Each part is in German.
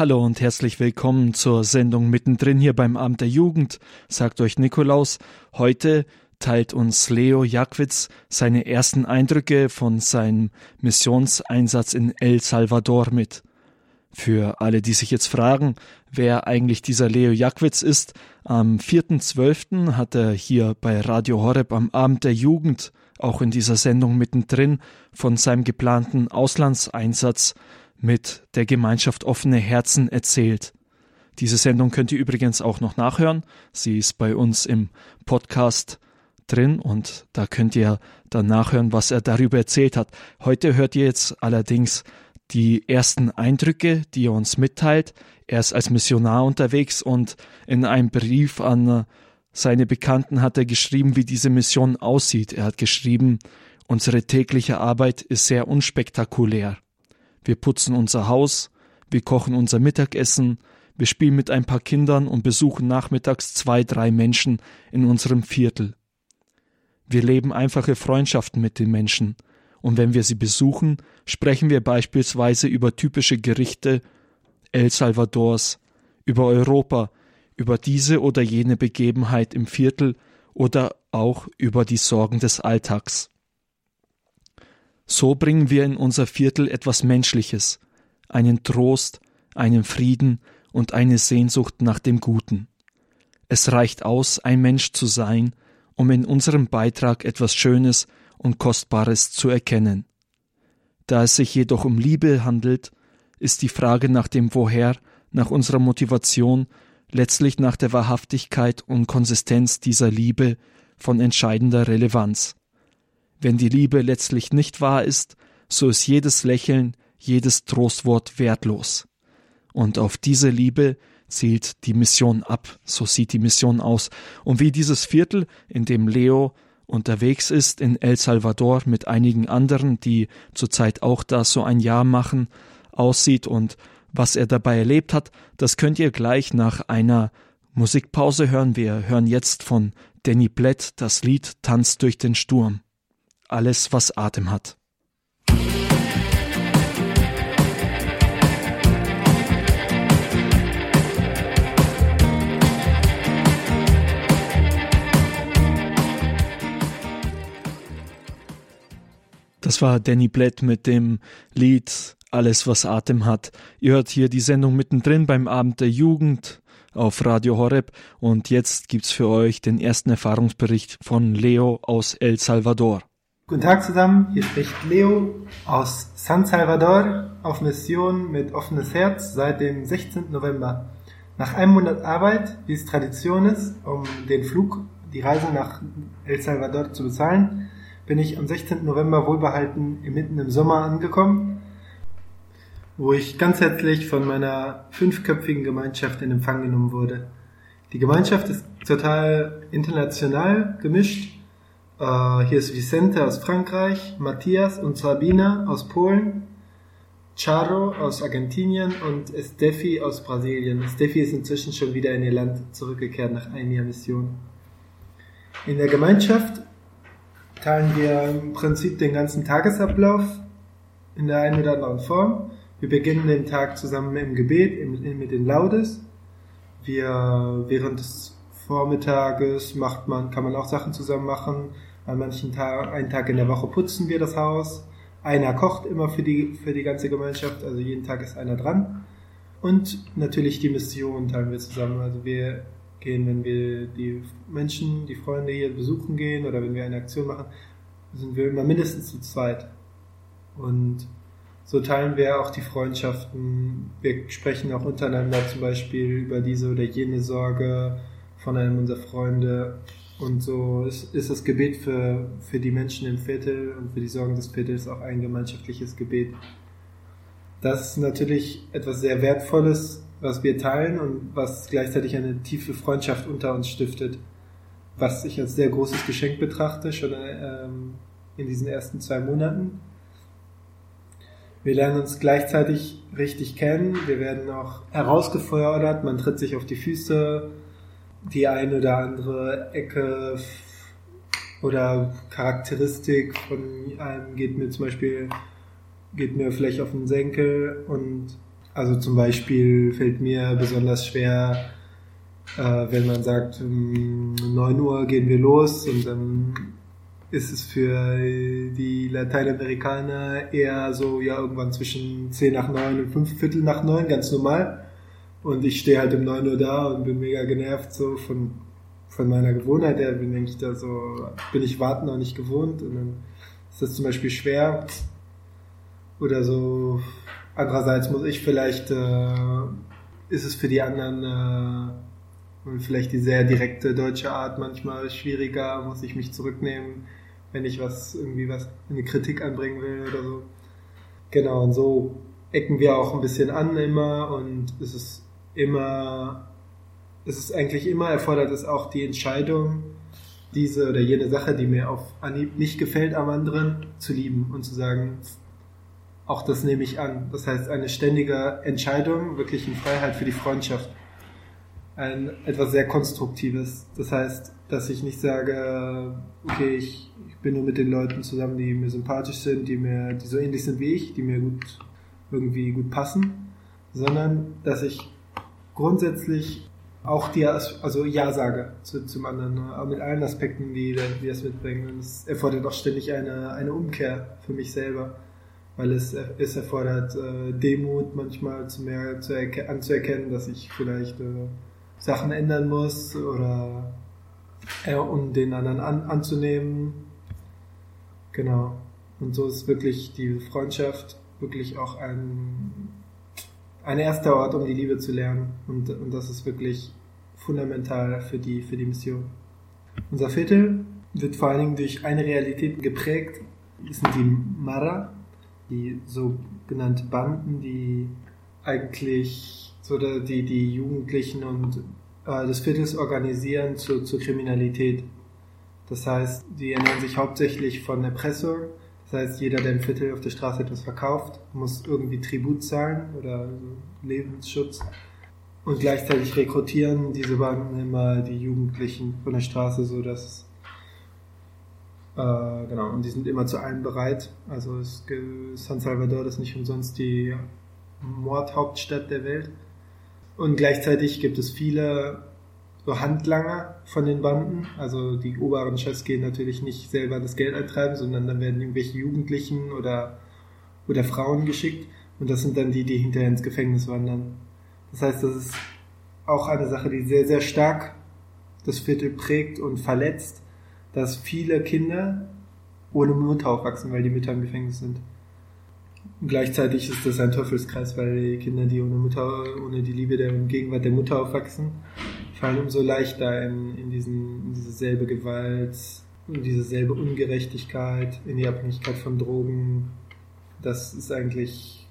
Hallo und herzlich willkommen zur Sendung mittendrin hier beim Abend der Jugend, sagt euch Nikolaus. Heute teilt uns Leo Jackwitz seine ersten Eindrücke von seinem Missionseinsatz in El Salvador mit. Für alle, die sich jetzt fragen, wer eigentlich dieser Leo Jackwitz ist, am 4.12. hat er hier bei Radio Horeb am Abend der Jugend, auch in dieser Sendung mittendrin, von seinem geplanten Auslandseinsatz mit der Gemeinschaft offene Herzen erzählt. Diese Sendung könnt ihr übrigens auch noch nachhören. Sie ist bei uns im Podcast drin und da könnt ihr dann nachhören, was er darüber erzählt hat. Heute hört ihr jetzt allerdings die ersten Eindrücke, die er uns mitteilt. Er ist als Missionar unterwegs und in einem Brief an seine Bekannten hat er geschrieben, wie diese Mission aussieht. Er hat geschrieben, unsere tägliche Arbeit ist sehr unspektakulär. Wir putzen unser Haus, wir kochen unser Mittagessen, wir spielen mit ein paar Kindern und besuchen nachmittags zwei, drei Menschen in unserem Viertel. Wir leben einfache Freundschaften mit den Menschen, und wenn wir sie besuchen, sprechen wir beispielsweise über typische Gerichte El Salvadors, über Europa, über diese oder jene Begebenheit im Viertel oder auch über die Sorgen des Alltags. So bringen wir in unser Viertel etwas Menschliches, einen Trost, einen Frieden und eine Sehnsucht nach dem Guten. Es reicht aus, ein Mensch zu sein, um in unserem Beitrag etwas Schönes und Kostbares zu erkennen. Da es sich jedoch um Liebe handelt, ist die Frage nach dem Woher, nach unserer Motivation, letztlich nach der Wahrhaftigkeit und Konsistenz dieser Liebe von entscheidender Relevanz. Wenn die Liebe letztlich nicht wahr ist, so ist jedes Lächeln, jedes Trostwort wertlos. Und auf diese Liebe zielt die Mission ab, so sieht die Mission aus. Und wie dieses Viertel, in dem Leo unterwegs ist in El Salvador mit einigen anderen, die zurzeit auch da so ein Jahr machen, aussieht und was er dabei erlebt hat, das könnt ihr gleich nach einer Musikpause hören. Wir hören jetzt von Danny Blett das Lied Tanzt durch den Sturm. Alles, was Atem hat. Das war Danny Blatt mit dem Lied Alles, was Atem hat. Ihr hört hier die Sendung mittendrin beim Abend der Jugend auf Radio Horeb und jetzt gibt's für euch den ersten Erfahrungsbericht von Leo aus El Salvador. Guten Tag zusammen, hier spricht Leo aus San Salvador auf Mission mit offenes Herz seit dem 16. November. Nach einem Monat Arbeit, wie es Tradition ist, um den Flug, die Reise nach El Salvador zu bezahlen, bin ich am 16. November wohlbehalten mitten im Sommer angekommen, wo ich ganz herzlich von meiner fünfköpfigen Gemeinschaft in Empfang genommen wurde. Die Gemeinschaft ist total international gemischt. Uh, hier ist Vicente aus Frankreich, Matthias und Sabina aus Polen, Charo aus Argentinien und Steffi aus Brasilien. Steffi ist inzwischen schon wieder in ihr Land zurückgekehrt nach einem Jahr Mission. In der Gemeinschaft teilen wir im Prinzip den ganzen Tagesablauf in der einen oder anderen Form. Wir beginnen den Tag zusammen im Gebet, mit den Laudes. Wir, während des Vormittages macht man, kann man auch Sachen zusammen machen. An manchen Tagen, einen Tag in der Woche putzen wir das Haus. Einer kocht immer für die, für die ganze Gemeinschaft, also jeden Tag ist einer dran. Und natürlich die Mission teilen wir zusammen. Also wir gehen, wenn wir die Menschen, die Freunde hier besuchen gehen oder wenn wir eine Aktion machen, sind wir immer mindestens zu zweit. Und so teilen wir auch die Freundschaften. Wir sprechen auch untereinander zum Beispiel über diese oder jene Sorge von einem unserer Freunde. Und so ist, ist das Gebet für, für die Menschen im Viertel und für die Sorgen des Viertels auch ein gemeinschaftliches Gebet. Das ist natürlich etwas sehr Wertvolles, was wir teilen und was gleichzeitig eine tiefe Freundschaft unter uns stiftet, was ich als sehr großes Geschenk betrachte, schon ähm, in diesen ersten zwei Monaten. Wir lernen uns gleichzeitig richtig kennen, wir werden auch herausgefordert, man tritt sich auf die Füße, die eine oder andere Ecke oder Charakteristik von einem geht mir zum Beispiel, geht mir vielleicht auf den Senkel und Also zum Beispiel fällt mir besonders schwer, äh, wenn man sagt, um 9 Uhr gehen wir los und dann ist es für die Lateinamerikaner eher so, ja, irgendwann zwischen 10 nach 9 und 5 Viertel nach 9, ganz normal. Und ich stehe halt um 9 Uhr da und bin mega genervt so von, von meiner Gewohnheit her, bin ich da so, bin ich warten noch nicht gewohnt und dann ist das zum Beispiel schwer. Oder so, andererseits muss ich vielleicht, äh, ist es für die anderen, äh, vielleicht die sehr direkte deutsche Art manchmal schwieriger, muss ich mich zurücknehmen wenn ich was, irgendwie was, eine Kritik anbringen will oder so. Genau, und so ecken wir auch ein bisschen an immer und es ist immer, es ist eigentlich immer erfordert es auch die Entscheidung, diese oder jene Sache, die mir auf Anhieb nicht gefällt am anderen, zu lieben und zu sagen, auch das nehme ich an. Das heißt, eine ständige Entscheidung, wirklich in Freiheit für die Freundschaft. Ein, etwas sehr Konstruktives. Das heißt, dass ich nicht sage, okay, ich bin nur mit den Leuten zusammen, die mir sympathisch sind, die mir, die so ähnlich sind wie ich, die mir gut, irgendwie gut passen, sondern dass ich grundsätzlich auch die, also Ja sage zu, zum anderen, aber mit allen Aspekten, die, die das mitbringen. Es erfordert auch ständig eine, eine Umkehr für mich selber, weil es, es erfordert äh, Demut manchmal zu mehr zu anzuerkennen, dass ich vielleicht äh, Sachen ändern muss oder äh, um den anderen an, anzunehmen Genau. Und so ist wirklich die Freundschaft wirklich auch ein, ein erster Ort, um die Liebe zu lernen. Und, und das ist wirklich fundamental für die, für die Mission. Unser Viertel wird vor allen Dingen durch eine Realität geprägt. Das sind die Mara, die sogenannte Banden, die eigentlich so die, die Jugendlichen und äh, des Viertels organisieren zu, zur Kriminalität. Das heißt, die ernähren sich hauptsächlich von Erpressung. Das heißt, jeder, der im Viertel auf der Straße etwas verkauft, muss irgendwie Tribut zahlen oder Lebensschutz. Und gleichzeitig rekrutieren diese Banden immer die Jugendlichen von der Straße, so dass äh, genau, und die sind immer zu allem bereit. Also es, San Salvador ist nicht umsonst die Mordhauptstadt der Welt. Und gleichzeitig gibt es viele so Handlanger von den Banden. Also die oberen Chefs gehen natürlich nicht selber das Geld eintreiben, sondern dann werden irgendwelche Jugendlichen oder, oder Frauen geschickt. Und das sind dann die, die hinterher ins Gefängnis wandern. Das heißt, das ist auch eine Sache, die sehr, sehr stark das Viertel prägt und verletzt, dass viele Kinder ohne Mutter aufwachsen, weil die Mütter im Gefängnis sind. Und gleichzeitig ist das ein Teufelskreis, weil die Kinder, die ohne Mutter, ohne die Liebe der Gegenwart der Mutter aufwachsen, fallen umso leichter in, in, diesen, in diese selbe Gewalt, in diese selbe Ungerechtigkeit, in die Abhängigkeit von Drogen. Das ist eigentlich,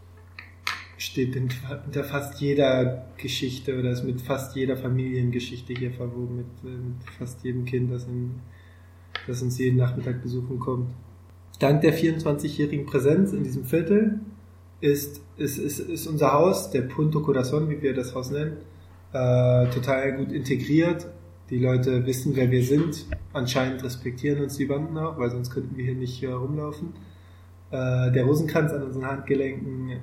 steht hinter fast jeder Geschichte oder ist mit fast jeder Familiengeschichte hier verwoben, mit, mit fast jedem Kind, das, in, das uns jeden Nachmittag besuchen kommt. Dank der 24-jährigen Präsenz in diesem Viertel ist, ist, ist, ist unser Haus, der Punto Corazon, wie wir das Haus nennen, äh, total gut integriert. Die Leute wissen, wer wir sind. Anscheinend respektieren uns die Banden auch, weil sonst könnten wir hier nicht äh, rumlaufen. Äh, der Rosenkranz an unseren Handgelenken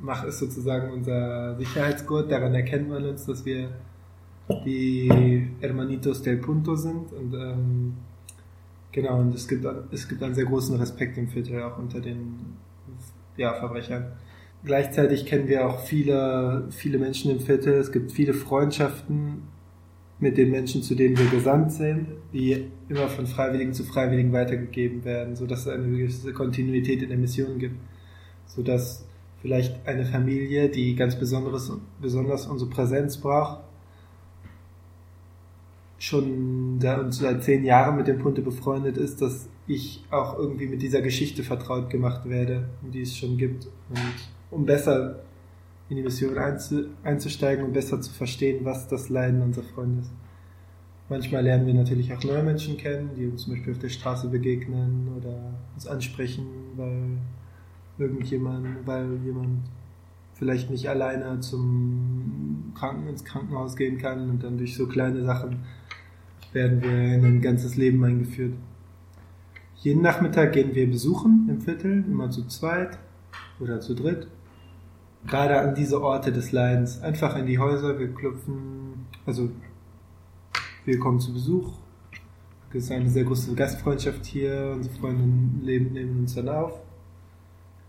macht ist sozusagen unser Sicherheitsgurt. Daran erkennt man uns, dass wir die Hermanitos del Punto sind. Und ähm, genau, und es gibt, es gibt einen sehr großen Respekt im Viertel auch unter den ja, Verbrechern. Gleichzeitig kennen wir auch viele, viele Menschen im Viertel. Es gibt viele Freundschaften mit den Menschen, zu denen wir gesandt sind, die immer von Freiwilligen zu Freiwilligen weitergegeben werden, sodass es eine gewisse Kontinuität in der Mission gibt. Sodass vielleicht eine Familie, die ganz besonderes, besonders unsere Präsenz braucht, schon seit zehn Jahren mit dem Punte befreundet ist, dass ich auch irgendwie mit dieser Geschichte vertraut gemacht werde, die es schon gibt. Und um besser in die Mission einzusteigen und besser zu verstehen, was das Leiden unserer Freunde ist. Manchmal lernen wir natürlich auch neue Menschen kennen, die uns zum Beispiel auf der Straße begegnen oder uns ansprechen, weil irgendjemand, weil jemand vielleicht nicht alleine zum Kranken ins Krankenhaus gehen kann und dann durch so kleine Sachen werden wir in ein ganzes Leben eingeführt. Jeden Nachmittag gehen wir besuchen im Viertel, immer zu zweit oder zu dritt gerade an diese Orte des Leidens. Einfach in die Häuser, wir klopfen, also wir kommen zu Besuch. Es ist eine sehr große Gastfreundschaft hier, unsere Freunde leben, nehmen uns dann auf.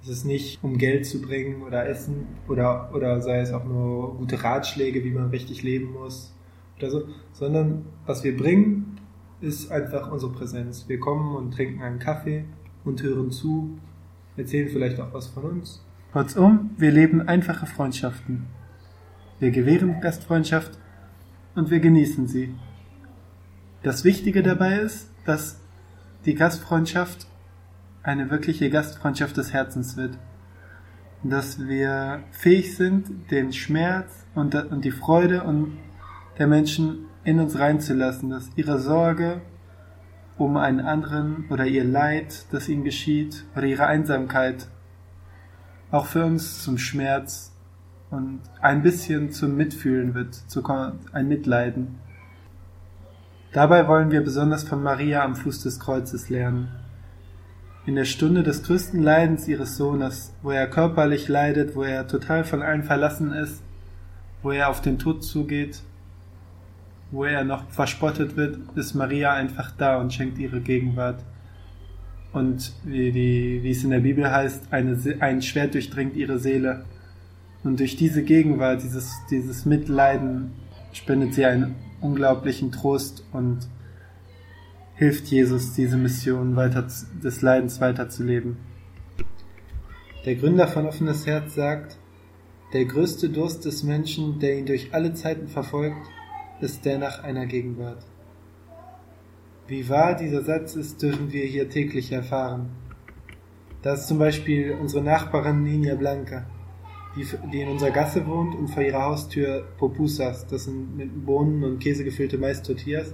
Es ist nicht, um Geld zu bringen oder Essen oder, oder sei es auch nur gute Ratschläge, wie man richtig leben muss oder so, sondern was wir bringen, ist einfach unsere Präsenz. Wir kommen und trinken einen Kaffee und hören zu, erzählen vielleicht auch was von uns Kurzum, wir leben einfache Freundschaften. Wir gewähren Gastfreundschaft und wir genießen sie. Das Wichtige dabei ist, dass die Gastfreundschaft eine wirkliche Gastfreundschaft des Herzens wird. Dass wir fähig sind, den Schmerz und, die Freude der Menschen in uns reinzulassen, dass ihre Sorge um einen anderen oder ihr Leid, das ihnen geschieht, oder ihre Einsamkeit auch für uns zum Schmerz und ein bisschen zum Mitfühlen wird, zu ein Mitleiden. Dabei wollen wir besonders von Maria am Fuß des Kreuzes lernen. In der Stunde des größten Leidens ihres Sohnes, wo er körperlich leidet, wo er total von allen verlassen ist, wo er auf den Tod zugeht, wo er noch verspottet wird, ist Maria einfach da und schenkt ihre Gegenwart und wie, die, wie es in der Bibel heißt, eine, ein Schwert durchdringt ihre Seele. Und durch diese Gegenwart, dieses, dieses Mitleiden, spendet sie einen unglaublichen Trost und hilft Jesus, diese Mission weiter, des Leidens weiterzuleben. Der Gründer von Offenes Herz sagt, der größte Durst des Menschen, der ihn durch alle Zeiten verfolgt, ist der nach einer Gegenwart. Wie wahr dieser Satz ist, dürfen wir hier täglich erfahren. Da ist zum Beispiel unsere Nachbarin Nina Blanca, die, die in unserer Gasse wohnt und vor ihrer Haustür Popusas, das sind mit Bohnen und Käse gefüllte Mais-Tortillas,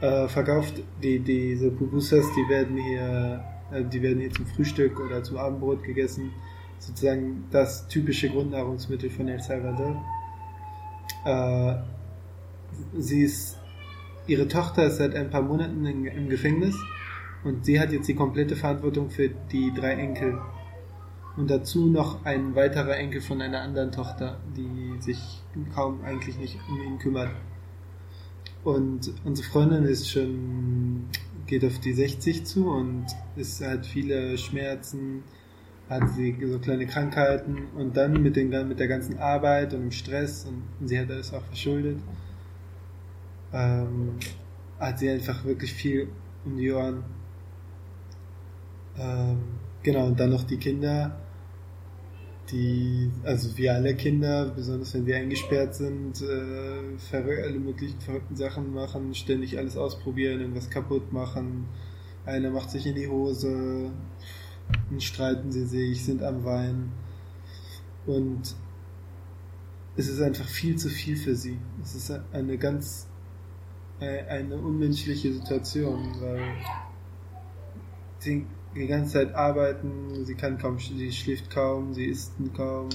äh, verkauft. Die, diese Pupusas, die werden hier, äh, die werden hier zum Frühstück oder zum Abendbrot gegessen. Sozusagen das typische Grundnahrungsmittel von El Salvador. Äh, sie ist Ihre Tochter ist seit ein paar Monaten in, im Gefängnis und sie hat jetzt die komplette Verantwortung für die drei Enkel. Und dazu noch ein weiterer Enkel von einer anderen Tochter, die sich kaum eigentlich nicht um ihn kümmert. Und unsere Freundin ist schon, geht auf die 60 zu und ist, hat viele Schmerzen, hat sie so kleine Krankheiten und dann mit, den, mit der ganzen Arbeit und dem Stress und sie hat alles auch verschuldet ähm, hat sie einfach wirklich viel um die Ohren. Ähm, genau, und dann noch die Kinder, die, also wie alle Kinder, besonders wenn sie eingesperrt sind, äh, alle möglichen verrückten Sachen machen, ständig alles ausprobieren, irgendwas kaputt machen. Einer macht sich in die Hose, dann streiten sie sich, sind am Weinen. Und es ist einfach viel zu viel für sie. Es ist eine ganz eine unmenschliche Situation, weil sie die ganze Zeit arbeiten, sie kann kaum, sie schläft kaum, sie isst kaum.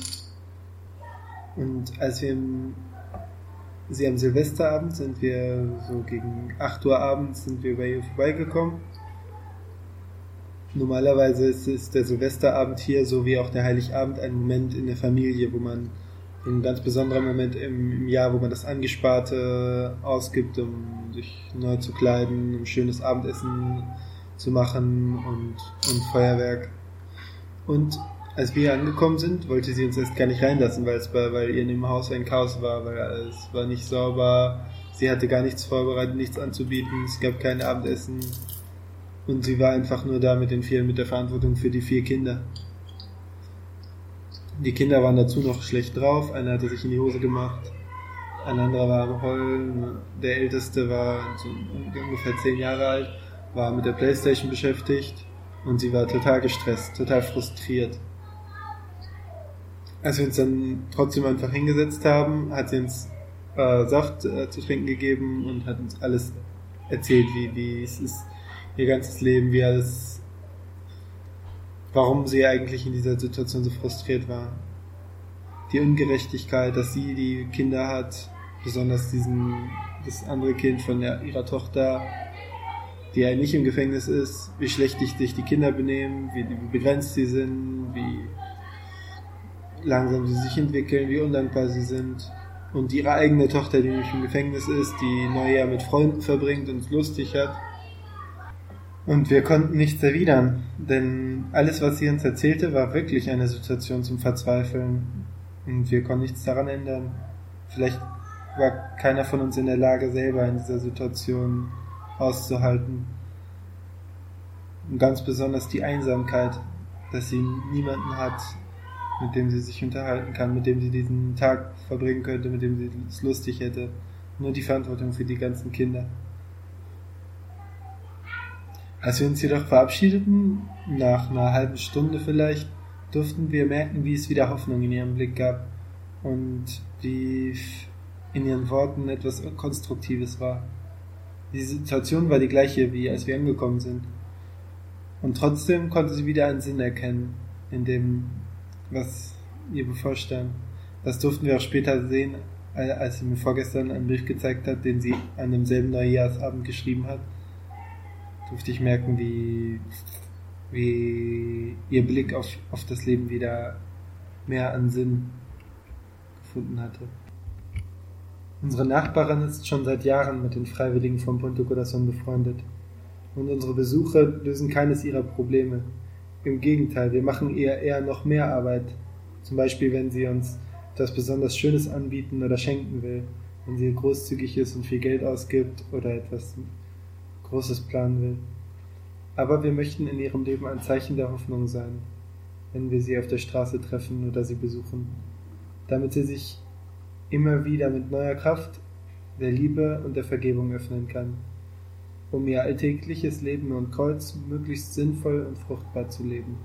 Und als wir im, sie am Silvesterabend sind wir so gegen 8 Uhr abends sind wir bei ihr vorbeigekommen. Normalerweise ist, ist der Silvesterabend hier, so wie auch der Heiligabend, ein Moment in der Familie, wo man ein ganz besonderer Moment im, im, Jahr, wo man das Angesparte ausgibt, um sich neu zu kleiden, um schönes Abendessen zu machen und, und Feuerwerk. Und als wir angekommen sind, wollte sie uns erst gar nicht reinlassen, weil es war, weil ihr in dem Haus ein Chaos war, weil es war nicht sauber, sie hatte gar nichts vorbereitet, nichts anzubieten, es gab kein Abendessen und sie war einfach nur da mit den vier, mit der Verantwortung für die vier Kinder. Die Kinder waren dazu noch schlecht drauf. Einer hatte sich in die Hose gemacht. Ein anderer war am Heulen. Der Älteste war so ungefähr zehn Jahre alt, war mit der Playstation beschäftigt und sie war total gestresst, total frustriert. Als wir uns dann trotzdem einfach hingesetzt haben, hat sie uns äh, Saft äh, zu trinken gegeben und hat uns alles erzählt, wie, wie es ist, ihr ganzes Leben, wie alles warum sie eigentlich in dieser Situation so frustriert war. Die Ungerechtigkeit, dass sie die Kinder hat, besonders diesen, das andere Kind von der, ihrer Tochter, die ja nicht im Gefängnis ist, wie schlecht sich die Kinder benehmen, wie, wie begrenzt sie sind, wie langsam sie sich entwickeln, wie undankbar sie sind. Und ihre eigene Tochter, die nicht im Gefängnis ist, die Neujahr mit Freunden verbringt und es lustig hat. Und wir konnten nichts erwidern, denn alles, was sie uns erzählte, war wirklich eine Situation zum Verzweifeln. Und wir konnten nichts daran ändern. Vielleicht war keiner von uns in der Lage, selber in dieser Situation auszuhalten. Und ganz besonders die Einsamkeit, dass sie niemanden hat, mit dem sie sich unterhalten kann, mit dem sie diesen Tag verbringen könnte, mit dem sie es lustig hätte. Nur die Verantwortung für die ganzen Kinder. Als wir uns jedoch verabschiedeten, nach einer halben Stunde vielleicht, durften wir merken, wie es wieder Hoffnung in ihrem Blick gab und wie in ihren Worten etwas Konstruktives war. Die Situation war die gleiche, wie als wir angekommen sind. Und trotzdem konnte sie wieder einen Sinn erkennen in dem, was ihr bevorstand. Das durften wir auch später sehen, als sie mir vorgestern einen Brief gezeigt hat, den sie an demselben Neujahrsabend geschrieben hat. Durfte ich merken, wie, wie ihr Blick auf, auf das Leben wieder mehr an Sinn gefunden hatte. Unsere Nachbarin ist schon seit Jahren mit den Freiwilligen von Punto Corazon befreundet. Und unsere Besuche lösen keines ihrer Probleme. Im Gegenteil, wir machen ihr eher noch mehr Arbeit. Zum Beispiel, wenn sie uns etwas besonders Schönes anbieten oder schenken will, wenn sie großzügig ist und viel Geld ausgibt oder etwas Großes planen will. Aber wir möchten in ihrem Leben ein Zeichen der Hoffnung sein, wenn wir sie auf der Straße treffen oder sie besuchen, damit sie sich immer wieder mit neuer Kraft der Liebe und der Vergebung öffnen kann um ihr alltägliches Leben und Kreuz möglichst sinnvoll und fruchtbar zu leben.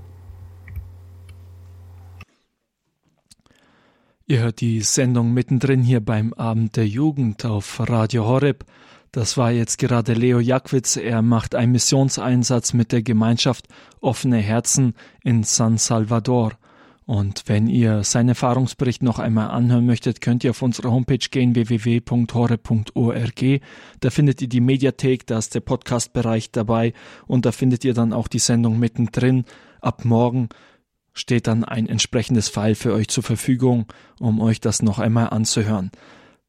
Ihr hört die Sendung mittendrin hier beim Abend der Jugend auf Radio Horeb. Das war jetzt gerade Leo Jackwitz. Er macht einen Missionseinsatz mit der Gemeinschaft Offene Herzen in San Salvador. Und wenn ihr seinen Erfahrungsbericht noch einmal anhören möchtet, könnt ihr auf unsere Homepage gehen, www.hore.org. Da findet ihr die Mediathek, da ist der Podcast-Bereich dabei und da findet ihr dann auch die Sendung mittendrin. Ab morgen steht dann ein entsprechendes File für euch zur Verfügung, um euch das noch einmal anzuhören.